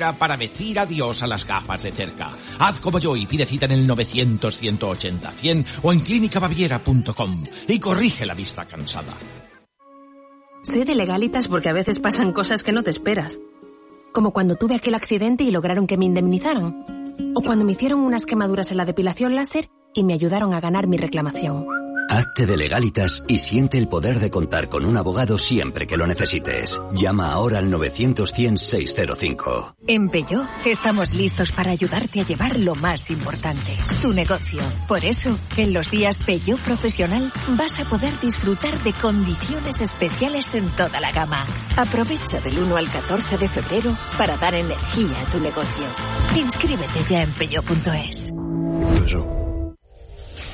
para decir adiós a las gafas de cerca. Haz como yo y pide cita en el 900-180-100 o en clínicabaviera.com y corrige la vista cansada. Soy de legalitas porque a veces pasan cosas que no te esperas. Como cuando tuve aquel accidente y lograron que me indemnizaran. O cuando me hicieron unas quemaduras en la depilación láser y me ayudaron a ganar mi reclamación. Hazte de legalitas y siente el poder de contar con un abogado siempre que lo necesites. Llama ahora al 900-100-605. En Peyo estamos listos para ayudarte a llevar lo más importante, tu negocio. Por eso, en los días Peyo Profesional vas a poder disfrutar de condiciones especiales en toda la gama. Aprovecha del 1 al 14 de febrero para dar energía a tu negocio. Inscríbete ya en peyo.es.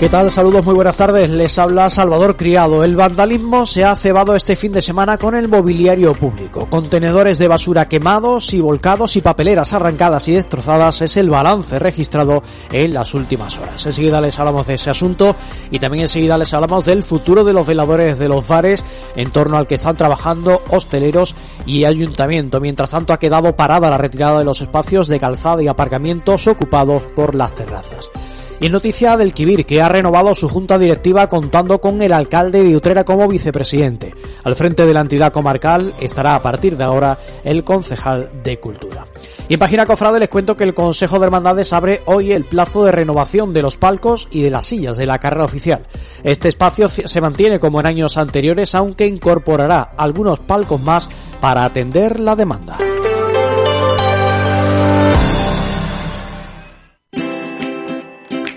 ¿Qué tal? Saludos, muy buenas tardes. Les habla Salvador Criado. El vandalismo se ha cebado este fin de semana con el mobiliario público. Contenedores de basura quemados y volcados y papeleras arrancadas y destrozadas es el balance registrado en las últimas horas. Enseguida les hablamos de ese asunto y también enseguida les hablamos del futuro de los veladores de los bares en torno al que están trabajando hosteleros y ayuntamiento. Mientras tanto ha quedado parada la retirada de los espacios de calzada y aparcamientos ocupados por las terrazas. Y en noticia del Kibir, que ha renovado su junta directiva contando con el alcalde de Utrera como vicepresidente. Al frente de la entidad comarcal estará a partir de ahora el concejal de Cultura. Y en página cofrade les cuento que el Consejo de Hermandades abre hoy el plazo de renovación de los palcos y de las sillas de la carrera oficial. Este espacio se mantiene como en años anteriores, aunque incorporará algunos palcos más para atender la demanda.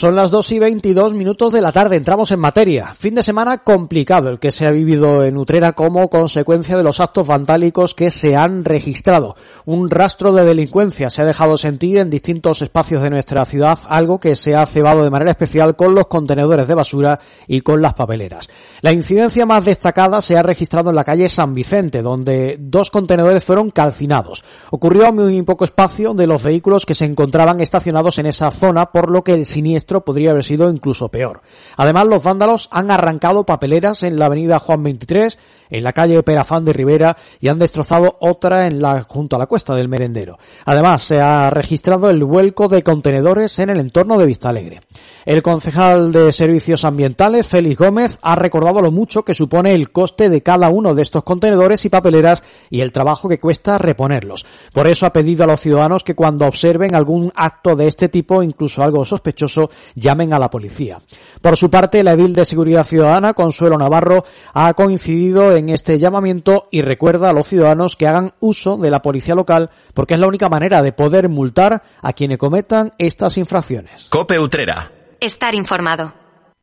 Son las 2 y 22 minutos de la tarde, entramos en materia. Fin de semana complicado el que se ha vivido en Utrera como consecuencia de los actos vandálicos que se han registrado. Un rastro de delincuencia se ha dejado sentir en distintos espacios de nuestra ciudad, algo que se ha cebado de manera especial con los contenedores de basura y con las papeleras. La incidencia más destacada se ha registrado en la calle San Vicente, donde dos contenedores fueron calcinados. Ocurrió a muy poco espacio de los vehículos que se encontraban estacionados en esa zona, por lo que el siniestro podría haber sido incluso peor. Además, los vándalos han arrancado papeleras en la avenida Juan 23, en la calle Perafán de Rivera y han destrozado otra en la, junto a la cuesta del Merendero. Además, se ha registrado el vuelco de contenedores en el entorno de Vistalegre. El concejal de Servicios Ambientales, Félix Gómez, ha recordado lo mucho que supone el coste de cada uno de estos contenedores y papeleras y el trabajo que cuesta reponerlos. Por eso ha pedido a los ciudadanos que cuando observen algún acto de este tipo, incluso algo sospechoso, llamen a la policía. Por su parte, la edil de Seguridad Ciudadana, Consuelo Navarro, ha coincidido en este llamamiento y recuerda a los ciudadanos que hagan uso de la policía local porque es la única manera de poder multar a quienes cometan estas infracciones. Cope Utrera. Estar informado.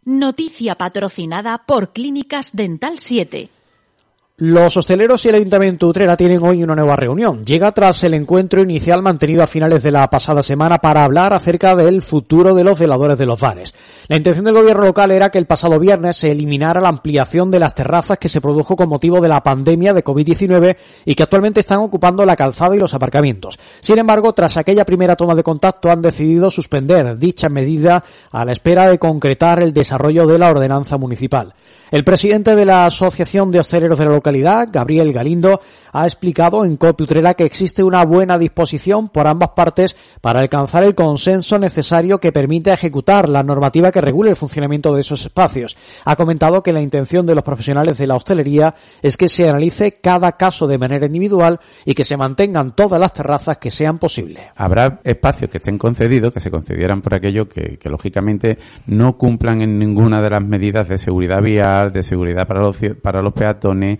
Noticia patrocinada por Clínicas Dental 7. Los hosteleros y el Ayuntamiento de Utrera tienen hoy una nueva reunión. Llega tras el encuentro inicial mantenido a finales de la pasada semana para hablar acerca del futuro de los veladores de los bares. La intención del gobierno local era que el pasado viernes se eliminara la ampliación de las terrazas que se produjo con motivo de la pandemia de COVID-19 y que actualmente están ocupando la calzada y los aparcamientos. Sin embargo, tras aquella primera toma de contacto han decidido suspender dicha medida a la espera de concretar el desarrollo de la ordenanza municipal. El presidente de la Asociación de Hosteleros de la localidad, Gabriel Galindo, ha explicado en Copi Utrera que existe una buena disposición por ambas partes para alcanzar el consenso necesario que permita ejecutar la normativa que regule el funcionamiento de esos espacios. Ha comentado que la intención de los profesionales de la hostelería es que se analice cada caso de manera individual y que se mantengan todas las terrazas que sean posibles. Habrá espacios que estén concedidos, que se concedieran por aquello que, que lógicamente no cumplan en ninguna de las medidas de seguridad vial de seguridad para los, para los peatones,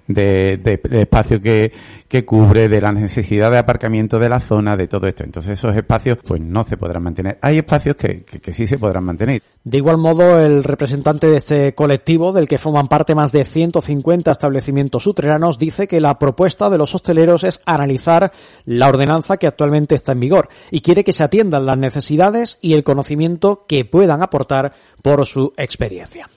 de, espacio que, que cubre, de la necesidad de aparcamiento de la zona, de todo esto. Entonces esos espacios pues no se podrán mantener. Hay espacios que, que, sí se podrán mantener. De igual modo, el representante de este colectivo, del que forman parte más de 150 establecimientos sutreranos, dice que la propuesta de los hosteleros es analizar la ordenanza que actualmente está en vigor y quiere que se atiendan las necesidades y el conocimiento que puedan aportar por su experiencia.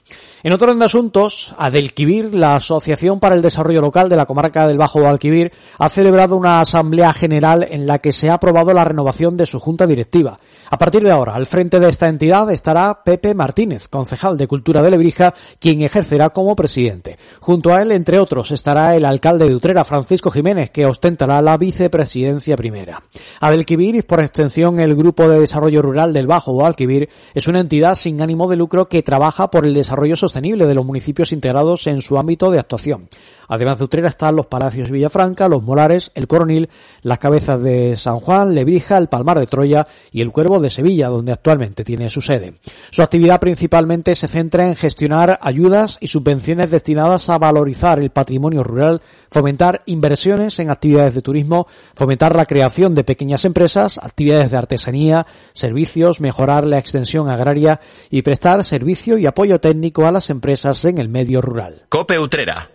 En otro orden de asuntos, Adelquivir, la Asociación para el Desarrollo Local de la Comarca del Bajo Guadalquivir, ha celebrado una asamblea general en la que se ha aprobado la renovación de su junta directiva. A partir de ahora, al frente de esta entidad estará Pepe Martínez, concejal de Cultura de Lebrija, quien ejercerá como presidente. Junto a él, entre otros, estará el alcalde de Utrera, Francisco Jiménez, que ostentará la vicepresidencia primera. Adelquivir, y por extensión el Grupo de Desarrollo Rural del Bajo Guadalquivir, es una entidad sin ánimo de lucro que trabaja por el desarrollo sostenible de los municipios integrados en su ámbito de actuación. Además de Utrera están los Palacios Villafranca, los Molares, el Coronil, las Cabezas de San Juan, Lebrija, el Palmar de Troya y el Cuervo de Sevilla, donde actualmente tiene su sede. Su actividad principalmente se centra en gestionar ayudas y subvenciones destinadas a valorizar el patrimonio rural, fomentar inversiones en actividades de turismo, fomentar la creación de pequeñas empresas, actividades de artesanía, servicios, mejorar la extensión agraria y prestar servicio y apoyo técnico a las empresas en el medio rural. Cope Utrera.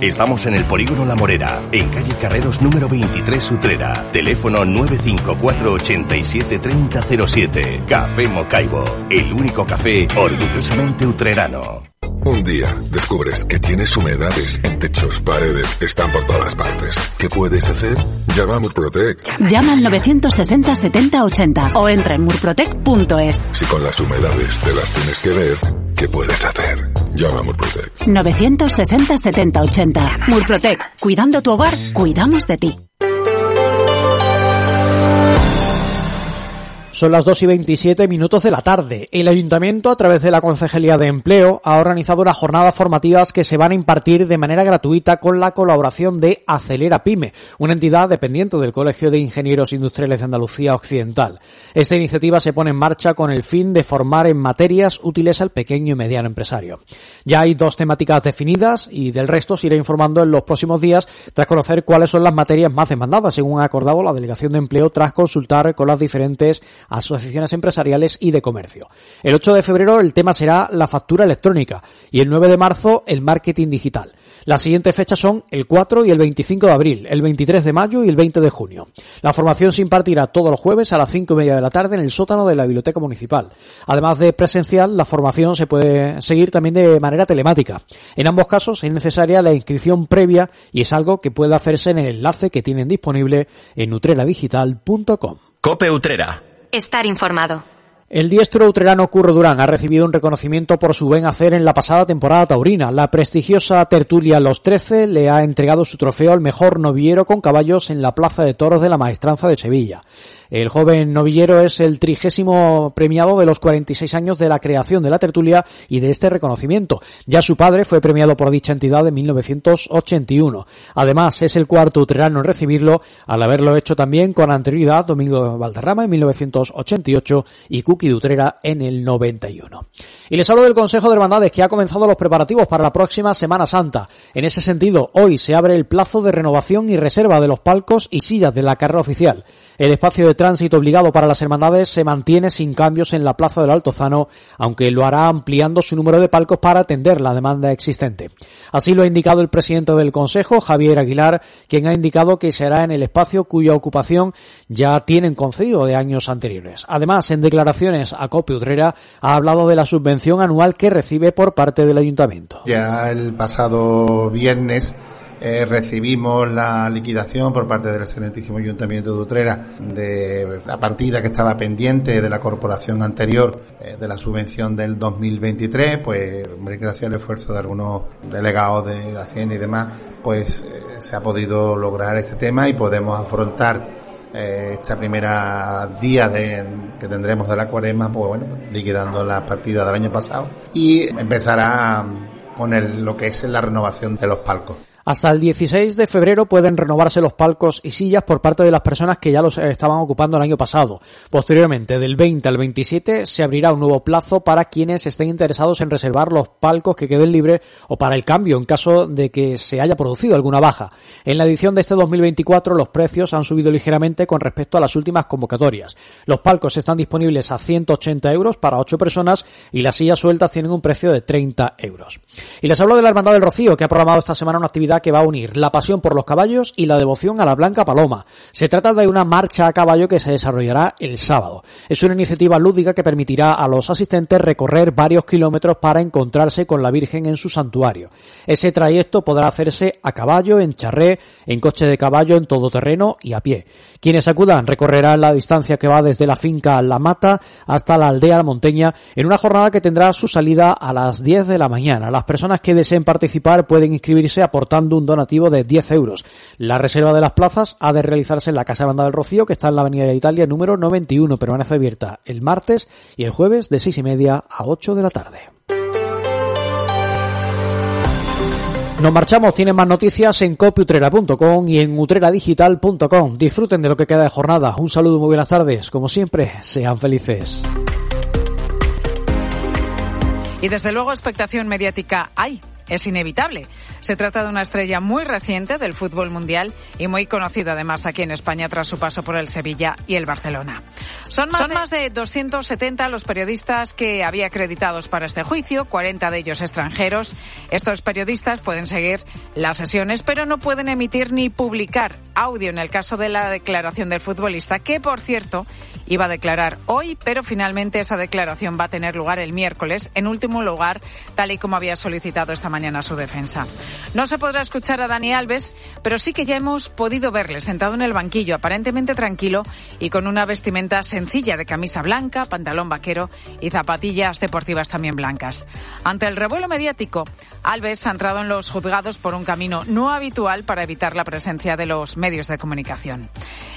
Estamos en el Polígono La Morera, en calle Carreros número 23 Utrera. Teléfono 954 87 3007. Café Mocaibo, el único café orgullosamente utrerano. Un día descubres que tienes humedades en techos, paredes, están por todas partes. ¿Qué puedes hacer? Llama a Murprotec. Llama al 960 70 80 o entra en murprotec.es. Si con las humedades te las tienes que ver, ¿qué puedes hacer? Llama a Murprotec. 960 70 80. Murprotec. Cuidando tu hogar, cuidamos de ti. Son las 2 y 27 minutos de la tarde. El Ayuntamiento, a través de la Concejalía de Empleo, ha organizado unas jornadas formativas que se van a impartir de manera gratuita con la colaboración de Acelera Pyme, una entidad dependiente del Colegio de Ingenieros Industriales de Andalucía Occidental. Esta iniciativa se pone en marcha con el fin de formar en materias útiles al pequeño y mediano empresario. Ya hay dos temáticas definidas y del resto se irá informando en los próximos días tras conocer cuáles son las materias más demandadas, según ha acordado la Delegación de Empleo tras consultar con las diferentes asociaciones empresariales y de comercio. El 8 de febrero el tema será la factura electrónica y el 9 de marzo el marketing digital. Las siguientes fechas son el 4 y el 25 de abril, el 23 de mayo y el 20 de junio. La formación se impartirá todos los jueves a las 5 y media de la tarde en el sótano de la Biblioteca Municipal. Además de presencial, la formación se puede seguir también de manera telemática. En ambos casos es necesaria la inscripción previa y es algo que puede hacerse en el enlace que tienen disponible en nutreradigital.com. Cope Utrera. Estar informado. El diestro utrerano Curro Durán ha recibido un reconocimiento por su buen hacer en la pasada temporada taurina. La prestigiosa tertulia Los Trece le ha entregado su trofeo al mejor novillero con caballos en la Plaza de Toros de la Maestranza de Sevilla. El joven novillero es el trigésimo premiado de los 46 años de la creación de la tertulia y de este reconocimiento. Ya su padre fue premiado por dicha entidad en 1981. Además, es el cuarto utrerano en recibirlo, al haberlo hecho también con anterioridad Domingo Valderrama en 1988 y Cookie de Utrera en el 91. Y les hablo del Consejo de Hermandades que ha comenzado los preparativos para la próxima Semana Santa. En ese sentido, hoy se abre el plazo de renovación y reserva de los palcos y sillas de la carrera oficial. El espacio de tránsito obligado para las hermandades se mantiene sin cambios en la Plaza del Altozano, aunque lo hará ampliando su número de palcos para atender la demanda existente. Así lo ha indicado el presidente del Consejo, Javier Aguilar, quien ha indicado que será en el espacio cuya ocupación ya tienen concedido de años anteriores. Además, en declaraciones a Cope Udrera, ha hablado de la subvención anual que recibe por parte del Ayuntamiento. Ya el pasado viernes eh, recibimos la liquidación por parte del excelentísimo Ayuntamiento de Utrera de la partida que estaba pendiente de la corporación anterior eh, de la subvención del 2023, pues gracias al esfuerzo de algunos delegados de Hacienda y demás, pues eh, se ha podido lograr este tema y podemos afrontar esta primera día de, que tendremos de la cuaresma, pues bueno, liquidando la partida del año pasado y empezará con el, lo que es la renovación de los palcos. Hasta el 16 de febrero pueden renovarse los palcos y sillas por parte de las personas que ya los estaban ocupando el año pasado. Posteriormente, del 20 al 27, se abrirá un nuevo plazo para quienes estén interesados en reservar los palcos que queden libres o para el cambio en caso de que se haya producido alguna baja. En la edición de este 2024 los precios han subido ligeramente con respecto a las últimas convocatorias. Los palcos están disponibles a 180 euros para 8 personas y las sillas sueltas tienen un precio de 30 euros. Y les hablo de la Hermandad del Rocío que ha programado esta semana una actividad que va a unir la pasión por los caballos y la devoción a la Blanca Paloma. Se trata de una marcha a caballo que se desarrollará el sábado. Es una iniciativa lúdica que permitirá a los asistentes recorrer varios kilómetros para encontrarse con la Virgen en su santuario. Ese trayecto podrá hacerse a caballo, en charré, en coche de caballo, en todoterreno y a pie. Quienes acudan recorrerán la distancia que va desde la finca La Mata hasta la aldea La Monteña en una jornada que tendrá su salida a las 10 de la mañana. Las personas que deseen participar pueden inscribirse aportando un donativo de 10 euros. La reserva de las plazas ha de realizarse en la Casa Banda del Rocío, que está en la Avenida de Italia número 91, permanece abierta el martes y el jueves de 6 y media a 8 de la tarde. Nos marchamos, tienen más noticias en copiutrera.com y en utreradigital.com. Disfruten de lo que queda de jornada. Un saludo, muy buenas tardes. Como siempre, sean felices. Y desde luego expectación mediática hay es inevitable. Se trata de una estrella muy reciente del fútbol mundial y muy conocida además aquí en España tras su paso por el Sevilla y el Barcelona. Son más, de... más de 270 los periodistas que había acreditados para este juicio, 40 de ellos extranjeros. Estos periodistas pueden seguir las sesiones, pero no pueden emitir ni publicar audio en el caso de la declaración del futbolista, que por cierto iba a declarar hoy, pero finalmente esa declaración va a tener lugar el miércoles, en último lugar, tal y como había solicitado esta mañana su defensa. No se podrá escuchar a Dani Alves, pero sí que ya hemos podido verle sentado en el banquillo, aparentemente tranquilo y con una vestimenta sencilla de camisa blanca, pantalón vaquero y zapatillas deportivas también blancas. Ante el revuelo mediático, Alves ha entrado en los juzgados por un camino no habitual para evitar la presencia de los medios de comunicación.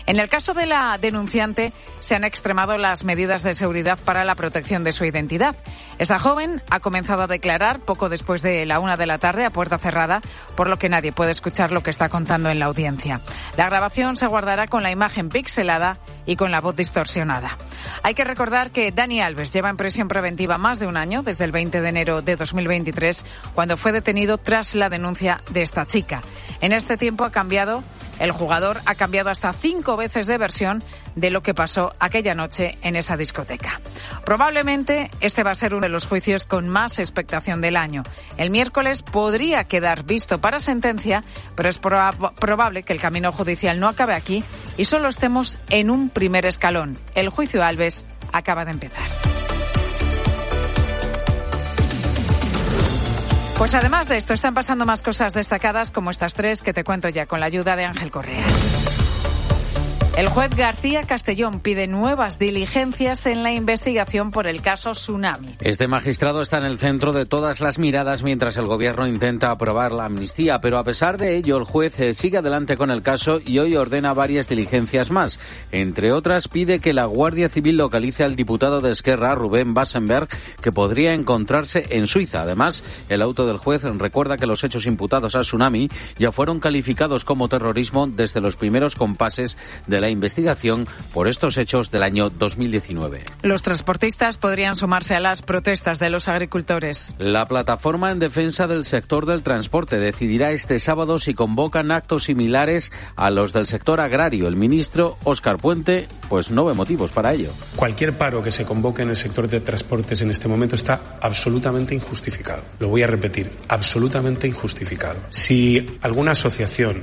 En el caso de la denunciante, se han extremado las medidas de seguridad para la protección de su identidad. Esta joven ha comenzado a declarar poco después de la una de la tarde a puerta cerrada, por lo que nadie puede escuchar lo que está contando en la audiencia. La grabación se guardará con la imagen pixelada y con la voz distorsionada. Hay que recordar que Dani Alves lleva en prisión preventiva más de un año, desde el 20 de enero de 2023, cuando fue detenido tras la denuncia de esta chica. En este tiempo ha cambiado el jugador ha cambiado hasta cinco veces de versión de lo que pasó aquella noche en esa discoteca. Probablemente este va a ser uno de los juicios con más expectación del año. El miércoles podría quedar visto para sentencia, pero es probable que el camino judicial no acabe aquí y solo estemos en un primer escalón. El juicio Alves acaba de empezar. Pues además de esto, están pasando más cosas destacadas como estas tres que te cuento ya con la ayuda de Ángel Correa. El juez García Castellón pide nuevas diligencias en la investigación por el caso Tsunami. Este magistrado está en el centro de todas las miradas mientras el gobierno intenta aprobar la amnistía, pero a pesar de ello el juez eh, sigue adelante con el caso y hoy ordena varias diligencias más. Entre otras pide que la Guardia Civil localice al diputado de Esquerra, Rubén Bassenberg, que podría encontrarse en Suiza. Además, el auto del juez recuerda que los hechos imputados a Tsunami ya fueron calificados como terrorismo desde los primeros compases de la investigación por estos hechos del año 2019. Los transportistas podrían sumarse a las protestas de los agricultores. La plataforma en defensa del sector del transporte decidirá este sábado si convocan actos similares a los del sector agrario. El ministro Óscar Puente pues no ve motivos para ello. Cualquier paro que se convoque en el sector de transportes en este momento está absolutamente injustificado. Lo voy a repetir, absolutamente injustificado. Si alguna asociación